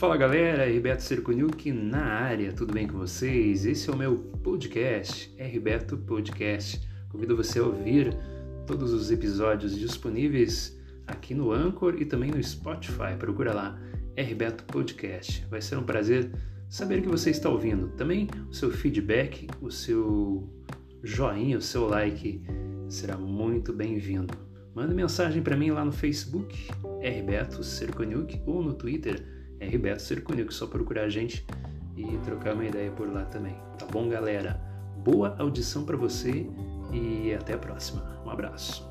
Fala galera, Herbeto Cerconiuk na área, tudo bem com vocês? Esse é o meu podcast, Herbeto Podcast. Convido você a ouvir todos os episódios disponíveis aqui no Anchor e também no Spotify. Procura lá, Herbeto Podcast. Vai ser um prazer saber que você está ouvindo. Também o seu feedback, o seu joinha, o seu like será muito bem-vindo. Manda mensagem para mim lá no Facebook, Herbeto Cerconiuk, ou no Twitter, Herbeto Cerconiuk. Só procurar a gente e trocar uma ideia por lá também. Tá bom, galera? Boa audição para você e até a próxima. Um abraço.